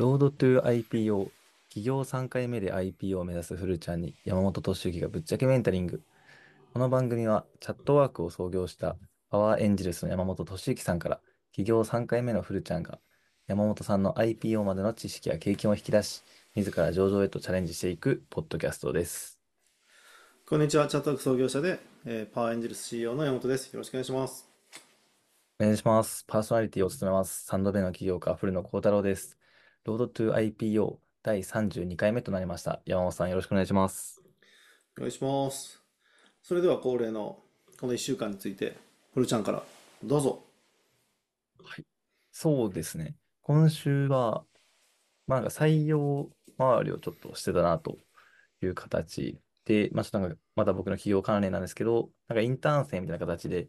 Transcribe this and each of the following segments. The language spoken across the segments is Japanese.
ロードトゥ IPO 企業3回目で IPO を目指すフルちゃんに山本敏之がぶっちゃけメンタリング。この番組はチャットワークを創業したパワーエンジェルスの山本敏之さんから企業3回目のフルちゃんが山本さんの IPO までの知識や経験を引き出し、自ら上場へとチャレンジしていくポッドキャストです。こんにちは、チャットワーク創業者で、えーパワーエンジェルス CEO の山本です。よろしくお願いします。お願いします。パーソナリティを務めます。3度目の起業家、古野幸太郎です。ロードトゥ IPO 第32回目となりました。山本さんよろしくお願いします。お願いします。それでは恒例のこの1週間について、フルちゃんからどうぞ。そうですね。今週は、まあ、なんか採用周りをちょっとしてたなという形で、まあ、ちょっとなんかまた僕の企業関連なんですけど、なんかインターン生みたいな形で、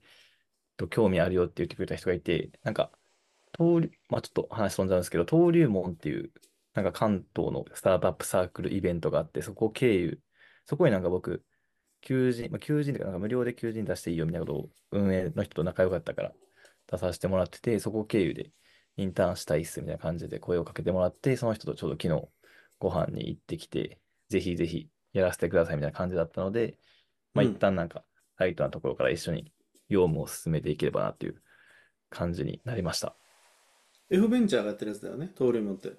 と興味あるよって言ってくれた人がいて、なんか、登竜、まあ、ちょっと話飛んじゃうんですけど、登竜門っていう、なんか関東のスタートアップサークルイベントがあって、そこを経由、そこになんか僕、求人、まあ、求人というか、なんか無料で求人出していいよみたいなことを運営の人と仲良かったから出させてもらってて、そこを経由でインターンしたいっすみたいな感じで声をかけてもらって、その人とちょうど昨日ご飯に行ってきて、ぜひぜひやらせてくださいみたいな感じだったので、まあうん一旦なんかライトなところから一緒に業務を進めていければなっていう感じになりました。F ベンチャーがやってるやつだよね、登竜門って。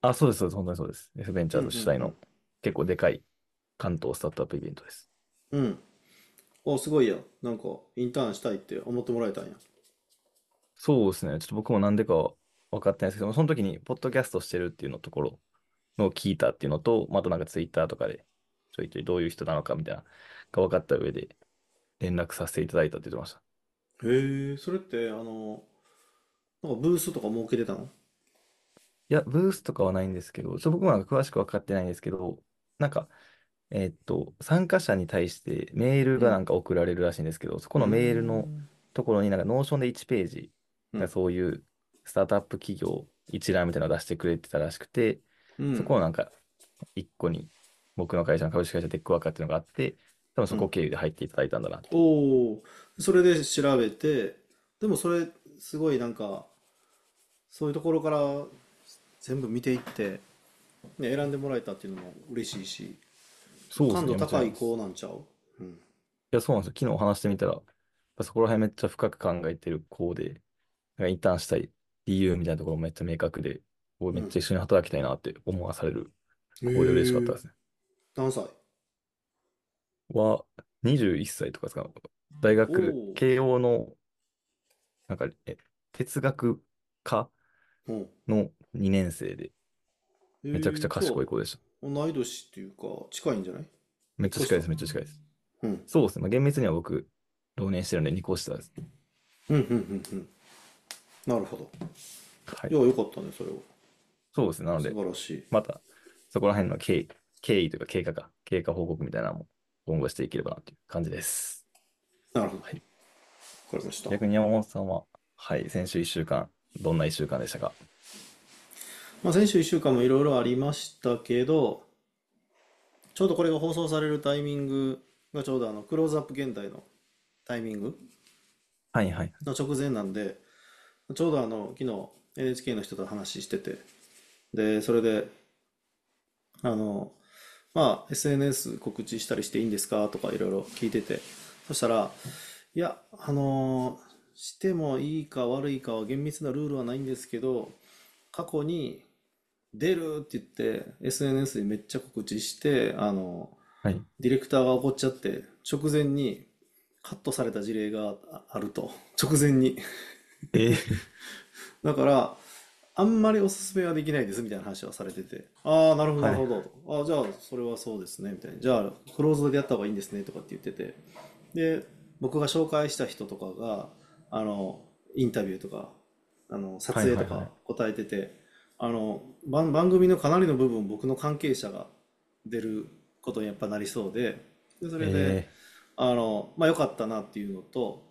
あ、そうです、そうです、本当にそうです。F ベンチャーズ主催の結構でかい関東スタートアップイベントです。うん。お、すごいや。なんか、インターンしたいって思ってもらえたんや。そうですね。ちょっと僕もなんでかは分かってないですけども、その時に、ポッドキャストしてるっていうのところのを聞いたっていうのと、まああとなんかツイッターとかで、ちょいちょいどういう人なのかみたいな、が分かった上で、連絡させていただいたって言ってました。へえ、それって、あの、なんかブースとか設けてたの？いや、ブースとかはないんですけど、ちょっと僕もなんか詳しく分かってないんですけど、なんか、えーっと、参加者に対してメールがなんか送られるらしいんですけど、そこのメールのところになんか Notion で1ページ、うん。なんかそういうスタートアップ企業一覧みたいなのを出してくれてたらしくて、うん、そこのなんか一個に僕の会社の株式会社テックワーカーっていうのがあって、多分そこ経由で入っていただいたんだなと。おお、それで調べて、でもそれ、すごいなんか、そういうところから全部見ていって、ね、選んでもらえたっていうのも嬉しいし、そうですね感度高い子なんちゃう？うん。いや、そうなんですよ。昨日話してみたら、そこら辺めっちゃ深く考えてる子で、インターンしたい理由みたいなところもめっちゃ明確で、おめっちゃ一緒に働きたいなって思わされる子で嬉しかったですね。何歳？は、21歳とかですか？大学慶応の、なんか、え、哲学科うん。の2年生で、めちゃくちゃ賢い子でした。えー同い年っていうか、近いんじゃない？めっちゃ近いです、めっちゃ近いです。うん。そうですね。まあ、厳密には僕、浪年してるんで2個下です。うん、うん、うん、うん。なるほど。はいい。や、よかったね、それは。そうですね。なので素、晴らしい。また、そこら辺の経緯、経緯というか経過か、経過報告みたいなのも今後していければなという感じです。なるほど。はいわかりました。逆に山本さんは、はい、先週1週間、どんな1週間でしたか？まあ、先週1週間もいろいろありましたけど、ちょうどこれが放送されるタイミングがちょうどあのクローズアップ現代のタイミングはいはい。の直前なんで、ちょうどあの昨日 NHK の人と話してて、で、それで、あの、まあ、SNS 告知したりしていいんですか？とかいろいろ聞いてて、そしたら、いや、あのしてもいいか悪いかは厳密なルールはないんですけど、過去に出るって言って、SNS でめっちゃ告知して、あの、はい。ディレクターが怒っちゃって、直前にカットされた事例がああると。直前に。えー、だから、あんまりおすすめはできないですみたいな話はされてて、ああ、なるほど、はないるほどと。ああ、じゃあ、それはそうですね、みたいな。じゃあ、クローズドでやった方がいいんですね、とかって言ってて。で、僕が紹介した人とかが、あの、インタビューとか、あの、撮影とか答えてて、あの、番番組のかなりの部分、僕の関係者が出ることにやっぱなりそうで、でそれで、え。あの、まあ、良かったなっていうのと、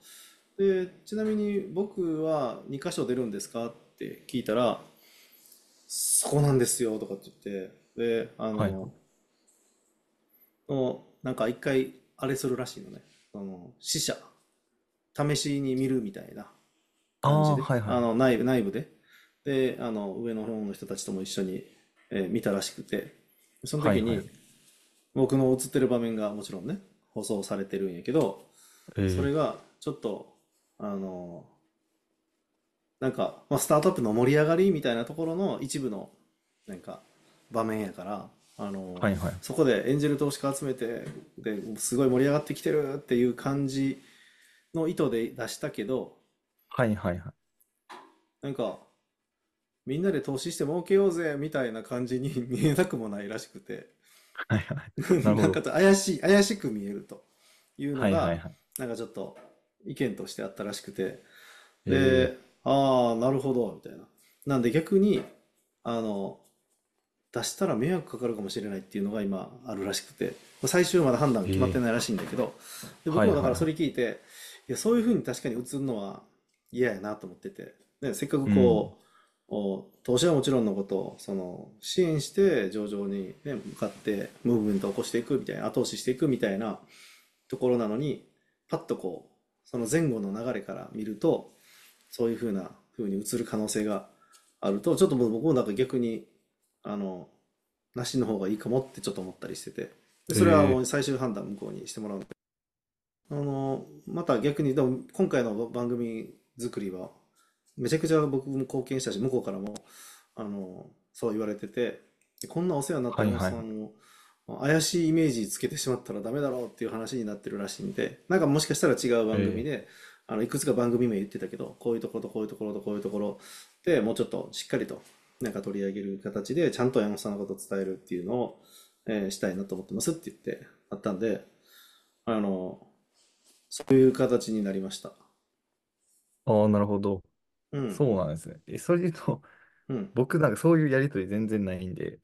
で、ちなみに僕は2箇所出るんですかって聞いたら、そこなんですよとかって言って、で、あの、はい。のなんか一回あれするらしいのね。その死者、試しに見るみたいなああ、感じで、はいはい。あの内部、内部で。で、あの、上の方の人たちとも一緒に、えー見たらしくて、その時に、はいはい。僕の映ってる場面がもちろんね、放送されてるんやけど、えー、それがちょっと、あの、なんか、まあ、スタートアップの盛り上がりみたいなところの一部の、なんか、場面やから、あの、はいはい。そこでエンジェル投資家集めて、で、すごい盛り上がってきてるっていう感じの意図で出したけど、はいはいはい。なんか、みんなで投資して儲けようぜみたいな感じに 見えなくもないらしくて、はいはい。なるほど。なんか怪しい、怪しく見えるというのが、はいはいはい。なんかちょっと意見としてあったらしくて、えで、ああ、なるほど、みたいな。なんで逆に、あの、出したら迷惑かかるかもしれないっていうのが今あるらしくて、最終まだ判断決まってないらしいんだけど、で僕はいはいもだからそれ聞いて、いや、そういうふうに確かに映るのは嫌やなと思ってて、ね、せっかくこう、お投資はもちろんのこと、その支援して上場に、ね、向かってムーブメントを起こしていくみたいな、後押ししていくみたいなところなのに、パッとこう、その前後の流れから見ると、そういうふうな風に映る可能性があると、ちょっと僕もなんか逆に、あの、なしの方がいいかもってちょっと思ったりしてて、でそれはもう最終判断向こうにしてもらうので、あの、また逆に、でも今回の番組作りは、めちゃくちゃ僕も貢献したし、向こうからも、あの、そう言われてて、こんなお世話になったはいはい山本さんを、怪しいイメージつけてしまったらダメだろうっていう話になってるらしいんで、なんかもしかしたら違う番組で、あの、いくつか番組名言ってたけど、こういうところとこういうところとこういうところでもうちょっとしっかりとなんか取り上げる形で、ちゃんと山本さんのことを伝えるっていうのを、えーしたいなと思ってますって言ってあったんで、あの、そういう形になりました。ああ、なるほど。うん。そうなんですね。え、それで言うと、うん。僕なんかそういうやりとり全然ないんで、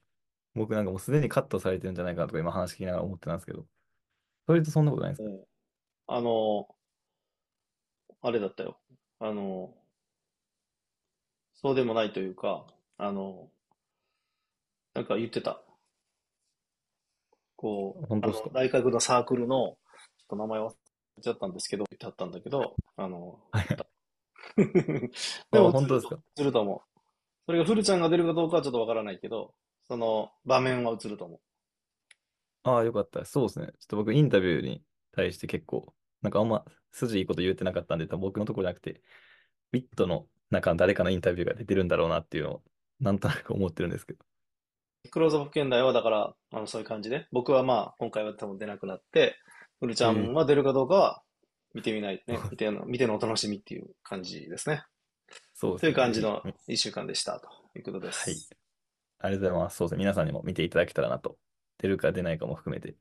僕なんかもうすでにカットされてるんじゃないかなとか今話聞きながら思ってたんですけど、それとそんなことないんですか？であの、あれだったよ。あの、そうでもないというか、あの、なんか言ってた。こう、本当ですの大学のサークルの、ちょっと名前忘れちゃったんですけど、言ってあったんだけど、あの、でも本当ですか映ると思う。それがフルちゃんが出るかどうかはちょっとわからないけど、その場面は映ると思う。ああ、よかった。そうですね。ちょっと僕インタビューに対して結構、なんかあんま筋いいこと言ってなかったんで、多分僕のところじゃなくて、ウィットの中の誰かのインタビューが出てるんだろうなっていうのを、なんとなく思ってるんですけど。クローズアップ現代はだから、あの、そういう感じで、僕はまあ、今回は多分出なくなって、フルちゃんは出るかどうかは見てみない、ね、見ての、見てのお楽しみっていう感じですね。そうですね。という感じのぜひ一週間でしたということです。はい。ありがとうございます。そうですね。皆さんにも見ていただけたらなと。出るか出ないかも含めて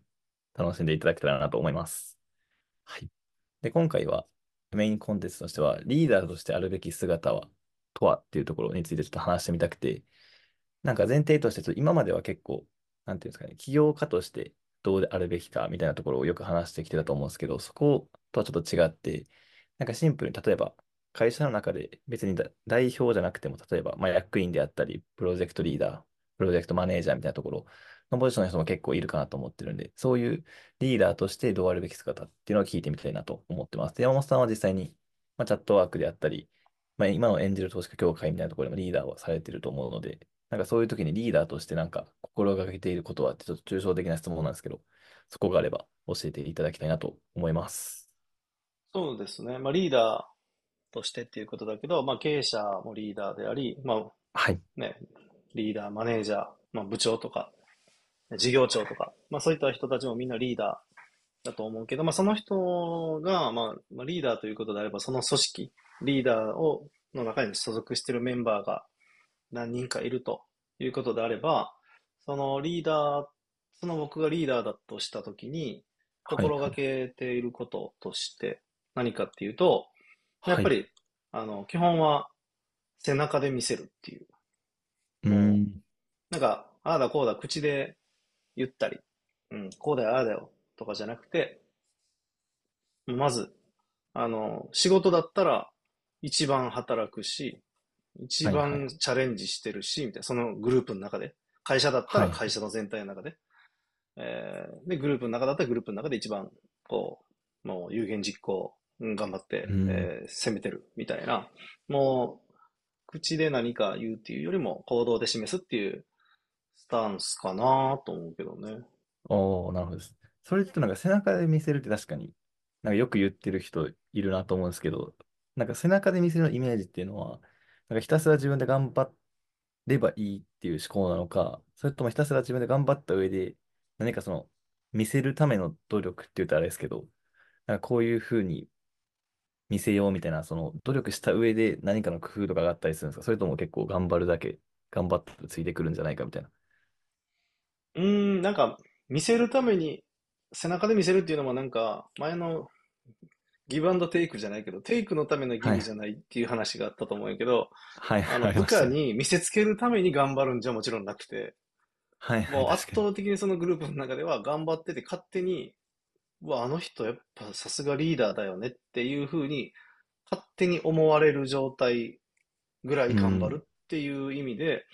楽しんでいただけたらなと思います。はい。で、今回はメインコンテンツとしては、リーダーとしてあるべき姿は、とはっていうところについてちょっと話してみたくて、なんか前提として今までは結構、なんていうんですかね、起業家としてどうであるべきかみたいなところをよく話してきてたと思うんですけど、そことはちょっと違って、なんかシンプルに例えば会社の中で別に代表じゃなくても、例えばま役員であったり、プロジェクトリーダー、プロジェクトマネージャーみたいなところのポジションの人も結構いるかなと思ってるんで、そういうリーダーとしてどうあるべき姿っていうのを聞いてみたいなと思ってます。で山本さんは実際に、ま、チャットワークであったり、まあ、今のエンジェル投資家協会みたいなところでもリーダーをされてると思うので、なんかそういう時にリーダーとしてなんか心がけていることはってちょっと抽象的な質問なんですけど、そこがあれば教えていただきたいなと思います。そうですね。まあ、リーダーとしてっていうことだけど、まあ、経営者もリーダーであり、まあ、はい。ね、リーダー、マネージャー、まあ、部長とか、事業長とか、まあ、そういった人たちもみんなリーダーだと思うけど、まあ、その人が、まあ、まあ、リーダーということであれば、その組織、リーダーを、の中に所属しているメンバーが何人かいるということであれば、そのリーダー、その僕がリーダーだとしたときに、心がけていることとして何かっていうと、やっぱり、あの、基本は背中で見せるっていう。うーん。なんか、ああだこうだ口で言ったり、うん、こうだよ、ああだよとかじゃなくて、まず、あの、仕事だったら一番働くし、一はいは番チャレンジしてるし、みたいな、そのグループの中で。会社だったらはい会社の全体の中で。えーで、グループの中だったらグループの中で一番、こう、もう有言実行、うん頑張って、うんえー攻めてるみたいな、もう、口で何か言うっていうよりも行動で示すっていうスタンスかなと思うけどね。おー、なるほどです。それってなんか背中で見せるって確かに、なんかよく言ってる人いるなと思うんですけど、なんか背中で見せるイメージっていうのは、なんかひたすら自分で頑張ればいいっていう思考なのか、それともひたすら自分で頑張った上で、何かその、見せるための努力って言うとあれですけど、なんかこういうふうに見せようみたいな、その努力した上で何かの工夫とかがあったりするんですか？それとも結構頑張るだけ、頑張ってついてくるんじゃないかみたいな。うーん、なんか見せるために背中で見せるっていうのもなんか前のギブアンドテイクじゃないけど、テイクのためのギはい。ブじゃないっていう話があったと思うんやけど、はい、あの部。下に見せつけるために頑張るんじゃもちろんなくて、はい、はい、もう圧。倒的にそのグループの中では頑張ってて勝手に、うわ、あの人やっぱさすがリーダーだよねっていうふうに勝手に思われる状態ぐらい頑張るうん。っていう意味で、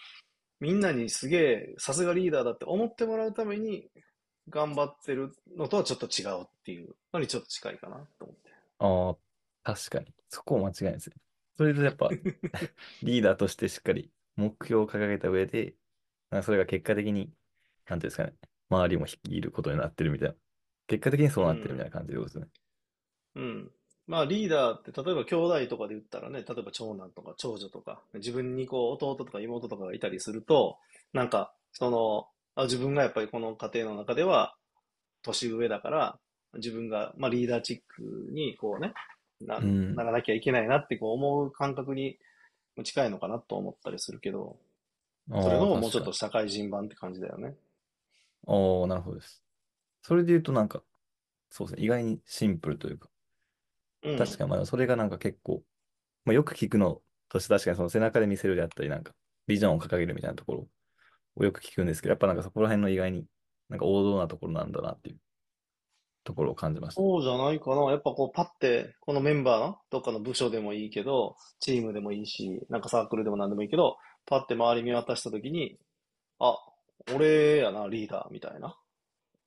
みんなにすげえさすがリーダーだって思ってもらうために頑張ってるのとはちょっと違うっていうのにちょっと近いかなと思って。ああ、確かに。そこ間違いないですね。それでやっぱ、リーダーとしてしっかり目標を掲げた上で、なんかそれが結果的に、なんていうんですかね、周りも率いることになってるみたいな。結果的にそううなってるみたいん。な感じでことですね。うん。まあリーダーって例えば兄弟とかで言ったらね、例えば長男とか長女とか、自分にこう弟とか妹とかがいたりすると、なんかその、あ、自分がやっぱりこの家庭の中では年上だから、自分が、まあ、リーダーチックにこうね、な、う。なんらなきゃいけないなってこう思う感覚に近いのかなと思ったりするけど、それのもうちょっと。社会人版って感じだよね。ああ、なるほどです。それで言うとなんか、そうですね、意外にシンプルというか、うん。確かにまあそれがなんか結構、まあよく聞くのとして確かにその背中で見せるであったり、なんかビジョンを掲げるみたいなところをよく聞くんですけど、やっぱなんかそこら辺の意外になんか王道なところなんだなっていうところを感じました。そうじゃないかな。やっぱこうパッて、このメンバーのどっかの部署でもいいけど、チームでもいいし、なんかサークルでも何でもいいけど、パッて周り見渡したときに、あ、俺やな、リーダーみたいな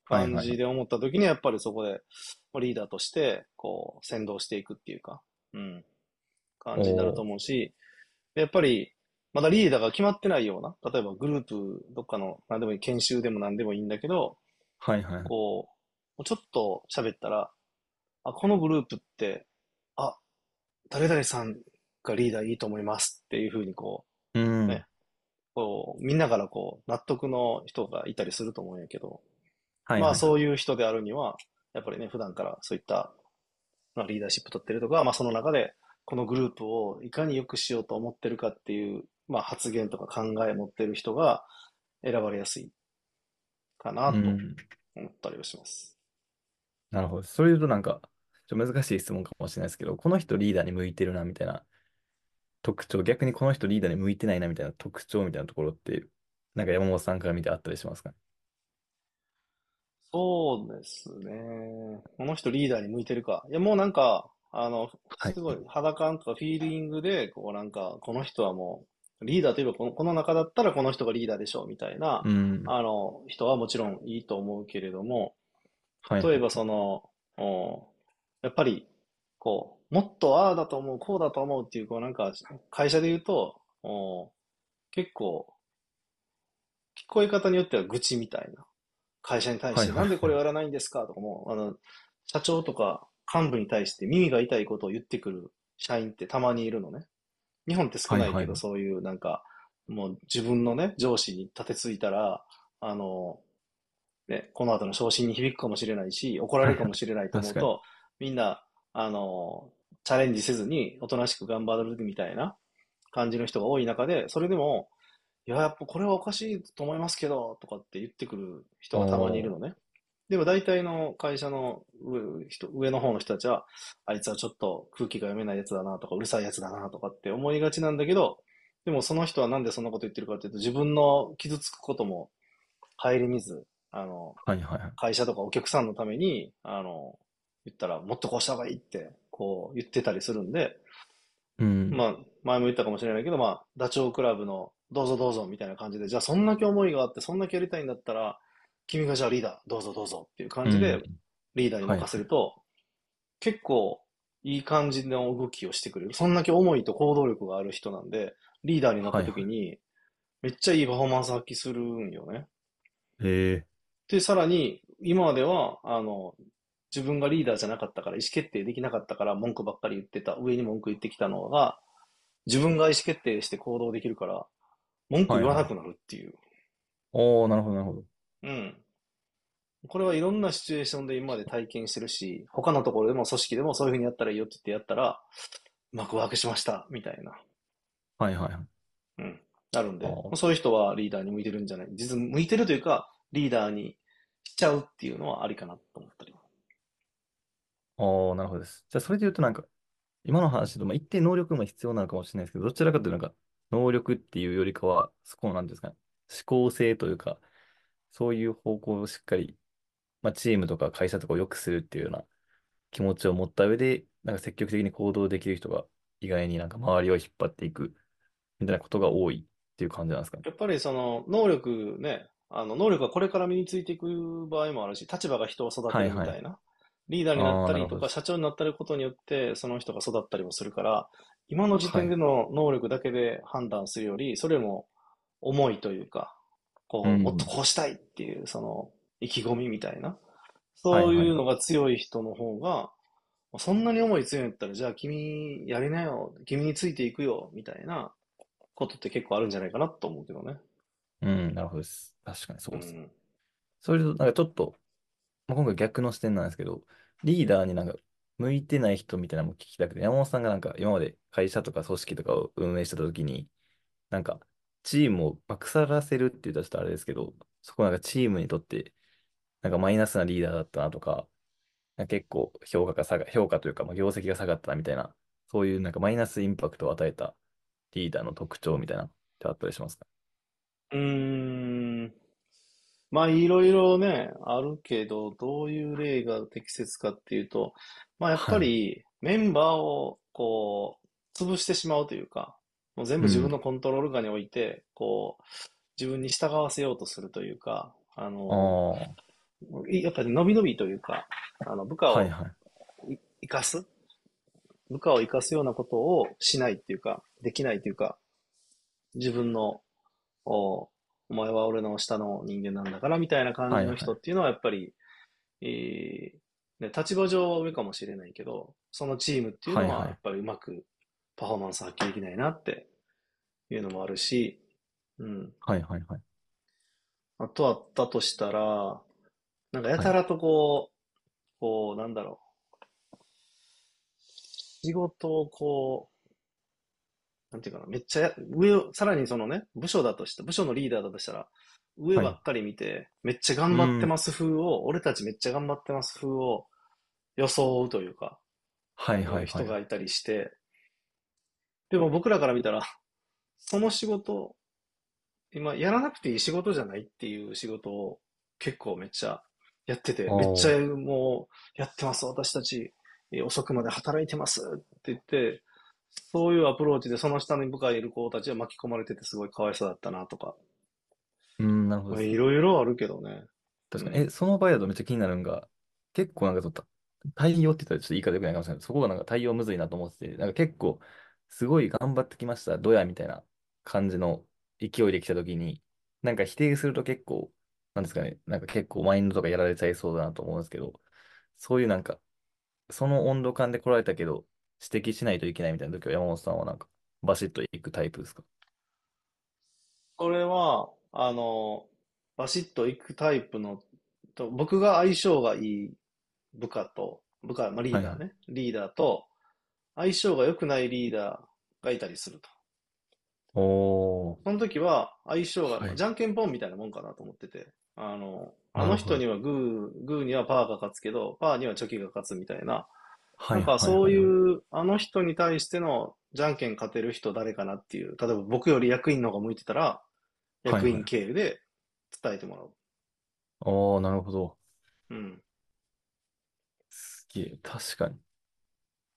感。じで思ったときに、やっぱりそこでまあリーダーとして、こう、先導していくっていうか、うん、感じになると思うし、でやっぱり、まだリーダーが決まってないような、例えばグループ、どっかの何でもいい、研修でも何でもいいんだけど、はいはいはい。こう、ちょっと喋ったら、あ、このグループって、あ、誰々さんがリーダーいいと思いますっていうふうにこうう、ん。ね、こう、みんなからこう、納得の人がいたりすると思うんやけど、まあはいはいはい。そういう人であるには、やっぱりね、普段からそういった、まあ、リーダーシップ取ってるとか、まあその中で、このグループをいかに良くしようと思ってるかっていう、まあ発言とか考えを持ってる人が選ばれやすいかなとうん。思ったりはします。なるほど。それ言うとなんか、ちょっと難しい質問かもしれないですけど、この人リーダーに向いてるなみたいな特徴、逆にこの人リーダーに向いてないなみたいな特徴みたいなところって、なんか山本さんから見てあったりしますか？ね。そうですね。この人リーダーに向いてるか。いや、もうなんか、あの、はい。すごい肌感とかフィーリングで、こうなんか、この人はもう、リーダーといえばこの、この中だったらこの人がリーダーでしょうみたいな、うん。あの、人はもちろんいいと思うけれども、はいはい。例えばその、おやっぱり、こう、もっとああだと思う、こうだと思うっていう、こうなんか、会社で言うと、お結構、聞こえ方によっては愚痴みたいな。会社に対して、はいはないんでこれをはい。やらないんですかとかも、あの、社長とか幹部に対して耳が痛いことを言ってくる社員ってたまにいるのね。日本って少ないけど、はいはいはい。そういうなんか、もう自分のね、上司に立てついたら、あの、ね、この後の昇進に響くかもしれないし、怒られるかもしれないと思う。と、みんな、あの、チャレンジせずに、おとなしく頑張るみたいな感じの人が多い中で、それでも、いや、やっぱこれはおかしいと思いますけど、とかって言ってくる人がたまにいる。のね。でも大体の会社の上の方の人たちは、あいつはちょっと空気が読めないやつだなとか、うるさいやつだなとかって思いがちなんだけど、でもその人はなんでそんなこと言ってるかっていうと、自分の傷つくことも顧みず、あの、はいはいはい。会社とかお客さんのために、あの、言ったらもっとこうした方がいいって、こう言ってたりするんで、うん。まあ、前も言ったかもしれないけど、まあ、ダチョウ倶楽部のどうぞどうぞみたいな感じで、じゃあそんだけ思いがあって、そんだけやりたいんだったら、君がじゃあリーダー、どうぞどうぞっていううん。感じでリーダーにはいはい。任せると、結構いい感じの動きをしてくれる。そんだけ思いと行動力がある人なんで、リーダーになったはいは時に、めっちゃいいパフォーマンス発揮するんよね。い。へえ。で、さらに、今までは、あの、自分がリーダーじゃなかったから、意思決定できなかったから、文句ばっかり言ってた、上に文句言ってきたのが、自分が意思決定して行動できるから、文句言わなくなるっていう。おー、なるほど、なるほど。うん。これはいろんなシチュエーションで今まで体験してるし、他のところでも組織でもそういうふうにやったらいいよって言ってやったら、うまくワークしました、みたいな。はいはいはい。うん。あるんでそういう人はリーダーに向いてるんじゃない実は向いてるというか、リーダーにしちゃうっていうのはありかなと思ったり。おー、なるほどです。じゃあ、それで言うとなんか、今の話で、まあ、一定能力も必要なのかもしれないですけど、どちらかというとなんか、能力っていうよりかは、そこの、なんですかね、思考性というか、そういう方向をしっかり、まあ、チームとか会社とかを良くするっていうような気持ちを持った上で、なんか積極的に行動できる人が意外になんか周りを引っ張っていくみたいなことが多いっていう感じなんですかね。やっぱりその能力ね、あの能力がこれから身についていく場合もあるし、立場が人を育てるみたいな、はいはリーダーになったりとか、社長になったりことによって、その人が育ったりもするから、今の時点での能力だけで判断するより、それも重いというか、こう、うん。もっとこうしたいっていう、その、意気込みみたいな、そういうのが強い人の方が、そんなに思い強いんやったら、じゃあ君やりなよ、君についていくよ、みたいなことって結構あるんじゃないかなと思うけどね。うん、なるほどです。確かにそうです。ん。それと、なんかちょっと、まあ、今回逆の視点なんですけど、リーダーになんか向いてない人みたいなのも聞きたくて、山本さんがなんか今まで会社とか組織とかを運営してた時に、なんかチームをまあ腐らせるって言ったらちょっとあれですけど、そこなんかチームにとってなんかマイナスなリーダーだったなとか、なんか結構評価が下が、評価というかまあ業績が下がったなみたいな、そういうなんかマイナスインパクトを与えたリーダーの特徴みたいなってあったりしますか？うーん。まあ、いろいろね、あるけど、どういう例が適切かっていうと、まあ、やっぱりメンバーをこう、潰してしまうというか、もう全部自分のコントロール下に置いて、こう、自分に従わせようとするというか、ああの、あ、いやっぱり伸び伸びというか、あの、部下をはいはい。い生かす部下を生かすようなことをしないっていうか、できないっていうか、自分の、お、お前は俺の下の人間なんだからみたいな感じの人っていうのはやっぱり、えーね、立場上は上かもしれないけど、そのチームっていうのはいはいはやっぱりうまくパフォーマンス発揮できないなっていうのもあるし、うん。はいはいはい。あとあったとしたら、なんかやたらとこう、こう、なんだろう。仕事をこう、なんていうかな、めっちゃや、上を、さらにそのね、部署だとした、部署のリーダーだとしたら、上ばっかり見て、めっちゃ頑張ってます風を、俺たちめっちゃ頑張ってます風を装うというか、はいはいはい。人がいたりして、でも僕らから見たら、その仕事、今やらなくていい仕事じゃないっていう仕事を結構めっちゃやってて、めっちゃもうやってます、私たち、えー遅くまで働いてますって言って、そういうアプローチでその下に部下いる子たちは巻き込まれててすごいかわいそうだったなとか、うん、なるほど。いろいろあるけどね。確かに。え、その場合だとめっちゃ気になるのが、結構なんかちょっと、対応って言ったらちょっと言い方良くないかもしれないけど、そこがなんか対応むずいなと思ってて、なんか結構、すごい頑張ってきました、どやみたいな感じの勢いで来たときに、なんか否定すると結構、なんですかね、なんか結構マインドとかやられちゃいそうだなと思うんですけど、そういうなんか、その温度感で来られたけど、指摘しないといけないみたいな時は山本さんはなんか、バシッといくタイプですか？これは、あの、バシッといくタイプの、と、僕が相性がいい部下と、部下、まあ、リーダーね、リーダーと、相性が良くないリーダーがいたりすると。おー、その時は、相性が、はい。じゃんけんぽんみたいなもんかなと思ってて、あの、あの人にはグー、グーにはパーが勝つけど、パーにはチョキが勝つみたいな、はいなんかそうはいう、あの人に対してのじゃんけん勝てる人誰かなっていう、例えば僕より役員の方が向いてたら、役員経由で伝えてもらう。おー、なるほど。うん。すげえ、確かに。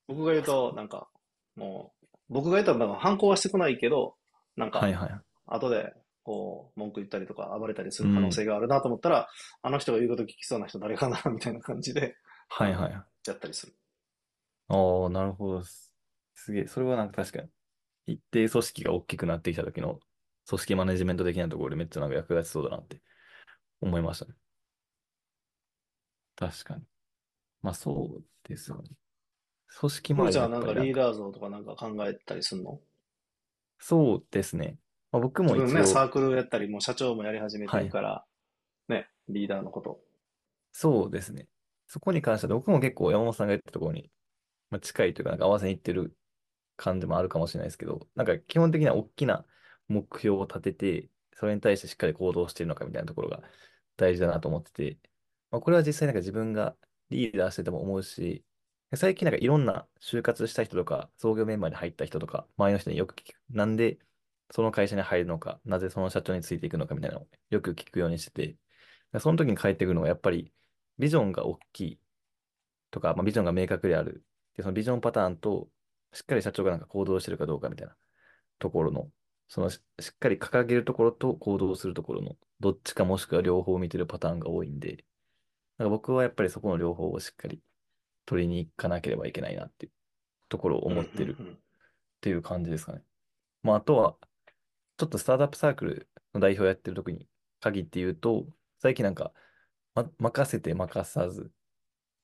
僕が言うと、なんか、もう、僕が言ったら反抗はしてこないけど、なんかはい、はい。後で、こう、文句言ったりとか暴れたりする可能性があるなと思ったら、あの人が言うこと聞きそうな人誰かな、みたいな感じで、はいはい。やったりする。ああ、なるほどです。すげえ。それはなんか確かに。一定組織が大きくなってきた時の組織マネジメント的なところでめっちゃなんか役立ちそうだなって思いましたね。確かに。まあそうですよね。組織周りふるちゃんはなんやっぱりなんか、かリーダー像とかなんか考えたりするの？そうですね。まあ、僕自分ね、も一応、サークルやったり、もう社長もやり始めてはい。るから、ね、リーダーのこと。そうですね。そこに関しては僕も結構山本さんが言ったところに、まあ、近いというか、なんか合わせにいってる感じもあるかもしれないですけど、なんか基本的には大きな目標を立てて、それに対してしっかり行動しているのかみたいなところが大事だなと思ってて、まあ、これは実際なんか自分がリーダーしてても思うし、最近なんかいろんな就活した人とか、創業メンバーに入った人とか、周りの人によく聞く。なんでその会社に入るのか、なぜその社長についていくのかみたいなのをよく聞くようにしてて、その時に返ってくるのはやっぱりビジョンが大きいとか、まあ、ビジョンが明確である。で、そのビジョンパターンと、しっかり社長がなんか行動してるかどうかみたいなところの、そのし、しっかり掲げるところと行動するところの、どっちかもしくは両方見てるパターンが多いんで、なんか僕はやっぱりそこの両方をしっかり取りに行かなければいけないなっていうところを思ってるんっていう感じですかね。まあ、あとは、ちょっとスタートアップサークルの代表やってる時に限って言うと、最近なんか、ま、任せて任さずっ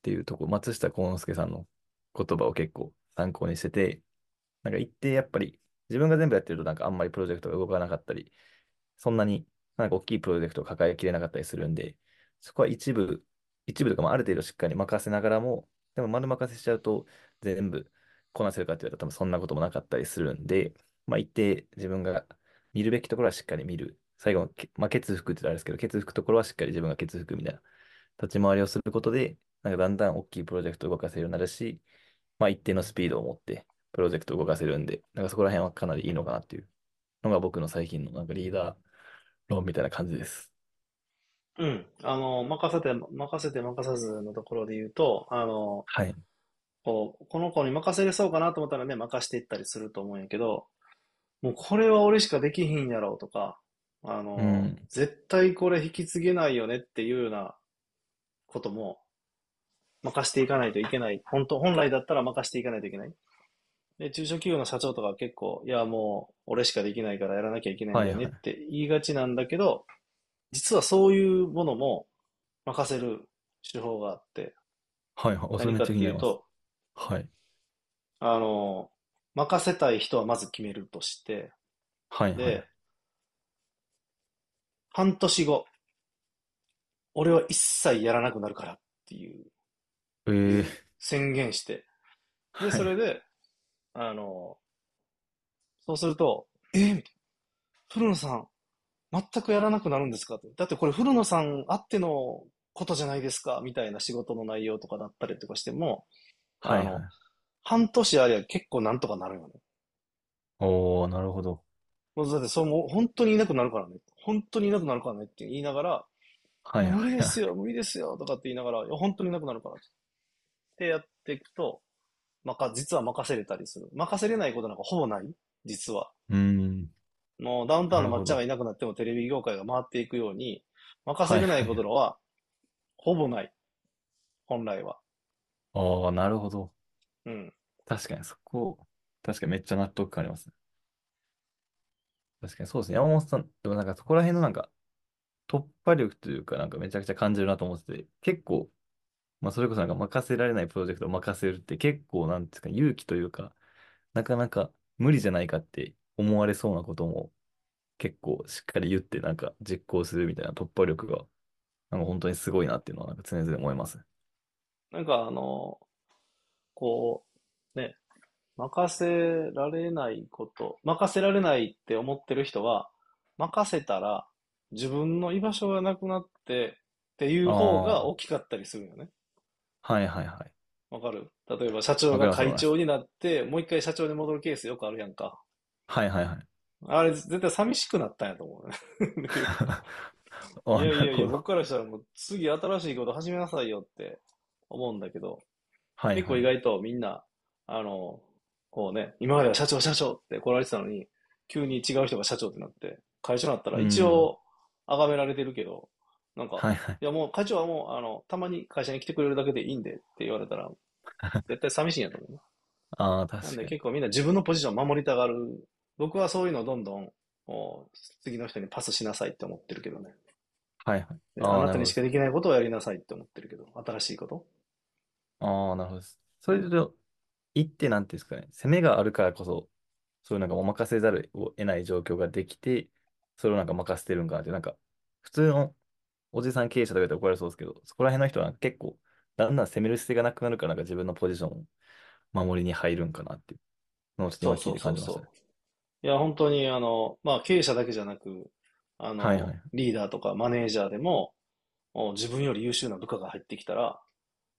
ていうとこ、松下幸之助さんの言葉を結構参考にしてて、なんか一定やっぱり自分が全部やってるとなんかあんまりプロジェクトが動かなかったり、そんなになんか大きいプロジェクトを抱えきれなかったりするんで、そこは一部、一部とかもある程度しっかり任せながらも、でも丸任せしちゃうと全部こなせるかって言われたら多分そんなこともなかったりするんで、まあ一定自分が見るべきところはしっかり見る。最後の、まあ、ケツ吹くって言ったらあれですけど、ケツ吹くところはしっかり自分がケツ吹くみたいな立ち回りをすることで、なんかだんだん大きいプロジェクトを動かせるようになるし、まあ一定のスピードを持ってプロジェクトを動かせるんで、なんかそこら辺はかなりいいのかなっていうのが僕の最近のなんかリーダー論みたいな感じです。うん。うん。あの、任せて、任せて任さずのところで言うと、あの、はい。こう、この子に任せれそうかなと思ったらね、任していったりすると思うんやけど、もうこれは俺しかできひんやろうとか、あの、うん。絶対これ引き継げないよねっていうようなことも任していかないといけない。本当、本来だったら任していかないといけない。で、中小企業の社長とかは結構、いやもう俺しかできないからやらなきゃいけないんだよねっはいはい。て言いがちなんだけど、実はそういうものも任せる手法があって、はいはい。何かっ。ていうと、はい。あの、任せたい人はまず決めるとして、はいはいはい。で、半年後、俺は一切やらなくなるからっていうえー、宣言して、で、はい。それで、あの、そうすると、えーみたいな。古野さん、全くやらなくなるんですか？だってこれ古野さんあってのことじゃないですか？みたいな仕事の内容とかだったりとかしても、はいはい。半年ありゃ結構なんとかなるよね。おー、なるほど。もうだってそうもう本当にいなくなるからね。本当にいなくなるからねって言いながら、はい無理。ですよ、無理ですよ、とかって言いながら、いや、本当にいなくなるからってやっていくと、まか、実は任せれたりする。任せれないことなんかほぼない、実は。うーん。もうダウンタウンのなるほど。抹茶がいなくなってもテレビ業界が回っていくように、任せれない。ことのはほぼない。本来は。ああ、なるほど。うん。確かにそこ、確かにめっちゃ納得感ありますね。確かにそうですね。山本さん、でもなんかそこら辺のなんか突破力というかなんかめちゃくちゃ感じるなと思ってて、結構、まあそれこそなんか任せられないプロジェクトを任せるって結構なんですか、勇気というか、なかなか無理じゃないかって思われそうなことも結構しっかり言ってなんか実行するみたいな突破力が、なんか本当にすごいなっていうのはなんか常々思います。なんかあの、こう、ね、任せられないこと、任せられないって思ってる人は、任せたら自分の居場所がなくなってっていう方が大きかったりするよね。はいはいはい。わかる？例えば社長が。会長になって、もう一回社長に戻るケースよくあるやんか。はいはいはい。あれ絶対寂しくなったんやと思うね。いやいやいや、僕。からしたらもう次新しいこと始めなさいよって思うんだけど、結構意はいはい。外とみんな、あの、こうね、今までは社長社長って来られてたのに、急に違う人が社長ってなって、会長になったらうん。一応崇められてるけど、なんか、はいはい。いやもう会長はもう、あの、たまに会社に来てくれるだけでいいんでって言われたら、絶対寂しいんやと思うね。ああ、なん確かに。で結構みんな自分のポジションを守りたがる。僕はそういうのをどんどん、お次の人にパスしなさいって思ってるけどね。はいはい。であなたにしかできないことをやりなさいって思ってるけど、新しいこと？ああ、なるほど。そうん。れで言うと、一ってなんていうんですかね、攻めがあるからこそ、そういうなんかお任せざるを得ない状況ができて、それをなんか任せてるんかなって、なんか、普通のおじさん経営者とか言ったら怒られそうですけど、そこら辺の人は結構、だんだん攻める姿勢がなくなるから、なんか自分のポジションを守りに入るんかなっていうのをちょっと今聞いて感じましたね。いや、本当に、あの、まあ、経営者だけじゃなく、あの、はいはい。リーダーとかマネージャーでも、自分より優秀な部下が入ってきたら、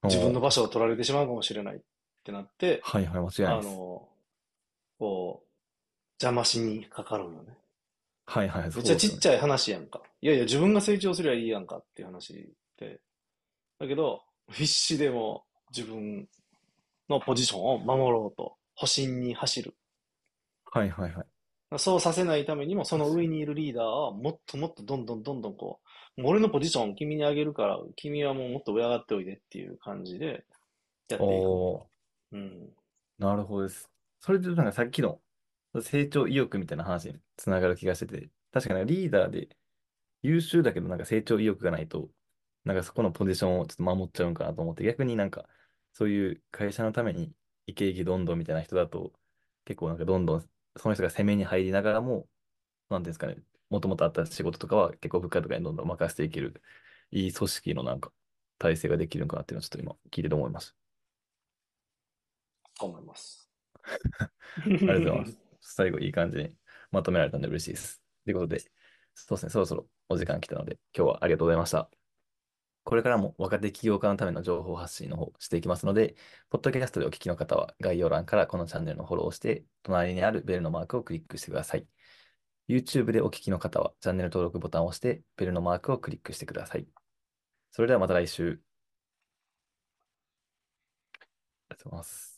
自分の場所を取られてしまうかもしれないってなって、はいはい、間違いないです。あの、こう、邪魔しにかかるのね。はいはい、めっちゃ。ちっちゃい話やんか。いやいや、自分が成長すりゃいいやんかっていう話で。だけど、必死でも自分のポジションを守ろうと、保身に走る。はいはいはい。そうさせないためにも、その。上にいるリーダーは、もっともっとどんどんどんどんこう、俺のポジションを君にあげるから、君はもうもっと上上がっておいでっていう感じでやっていく。うん。なるほどです。それでなんかさっきの成長意欲みたいな話につながる気がしてて、確かにリーダーで優秀だけどなんか成長意欲がないと、なんかそこのポジションをちょっと守っちゃうんかなと思って、逆になんかそういう会社のためにイケイケどんどんみたいな人だと、結構なんかどんどんその人が攻めに入りながらも、なんていうんですかね、もともとあった仕事とかは結構部下とかにどんどん任せていける、いい組織のなんか体制ができるんかなっていうのはちょっと今聞いてて思います。と思います。ありがとうございます。最後いい感じにまとめられたんで嬉しいです。ということで、そうですね、そろそろお時間来たので、今日はありがとうございました。これからも若手起業家のための情報発信の方していきますので、ポッドキャストでお聞きの方は概要欄からこのチャンネルのフォローをして、隣にあるベルのマークをクリックしてください。YouTube でお聞きの方はチャンネル登録ボタンを押して、ベルのマークをクリックしてください。それではまた来週。ありがとうございます。